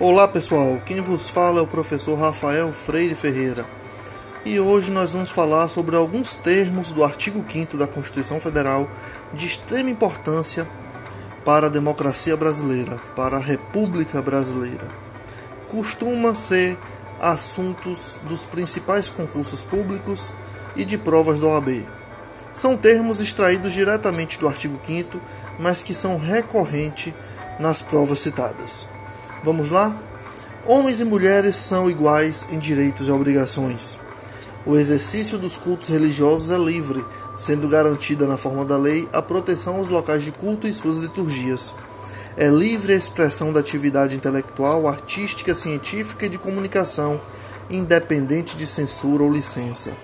Olá pessoal, quem vos fala é o professor Rafael Freire Ferreira e hoje nós vamos falar sobre alguns termos do artigo 5 da Constituição Federal de extrema importância para a democracia brasileira, para a República Brasileira. Costuma ser assuntos dos principais concursos públicos e de provas da OAB. São termos extraídos diretamente do artigo 5, mas que são recorrentes nas provas citadas. Vamos lá? Homens e mulheres são iguais em direitos e obrigações. O exercício dos cultos religiosos é livre, sendo garantida na forma da lei a proteção aos locais de culto e suas liturgias. É livre a expressão da atividade intelectual, artística, científica e de comunicação, independente de censura ou licença.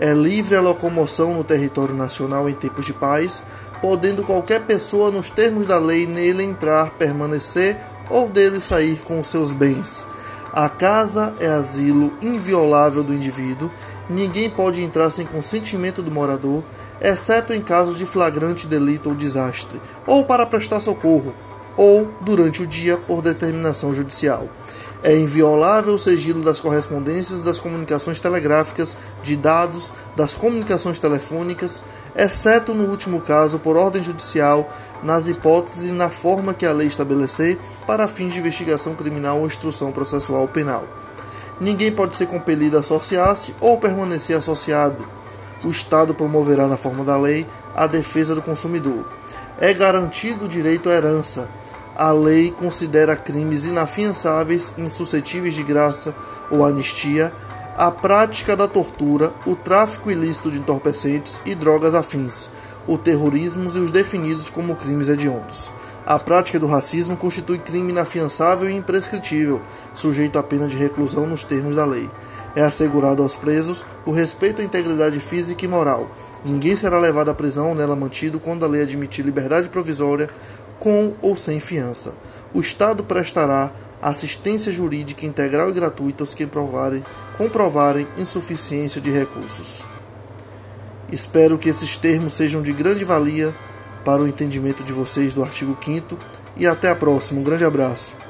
É livre a locomoção no território nacional em tempos de paz, podendo qualquer pessoa, nos termos da lei, nele entrar, permanecer ou dele sair com os seus bens. A casa é asilo inviolável do indivíduo, ninguém pode entrar sem consentimento do morador, exceto em casos de flagrante delito ou desastre, ou para prestar socorro, ou durante o dia por determinação judicial. É inviolável o sigilo das correspondências, das comunicações telegráficas, de dados, das comunicações telefônicas, exceto no último caso por ordem judicial, nas hipóteses e na forma que a lei estabelecer para fins de investigação criminal ou instrução processual penal. Ninguém pode ser compelido a associar-se ou permanecer associado. O Estado promoverá, na forma da lei, a defesa do consumidor. É garantido o direito à herança a lei considera crimes inafiançáveis, insuscetíveis de graça ou anistia, a prática da tortura, o tráfico ilícito de entorpecentes e drogas afins, o terrorismo e os definidos como crimes hediondos. A prática do racismo constitui crime inafiançável e imprescritível, sujeito à pena de reclusão nos termos da lei. É assegurado aos presos o respeito à integridade física e moral. Ninguém será levado à prisão ou nela mantido quando a lei admitir liberdade provisória com ou sem fiança. O Estado prestará assistência jurídica integral e gratuita aos que provarem, comprovarem insuficiência de recursos. Espero que esses termos sejam de grande valia para o entendimento de vocês do artigo 5 e até a próxima. Um grande abraço.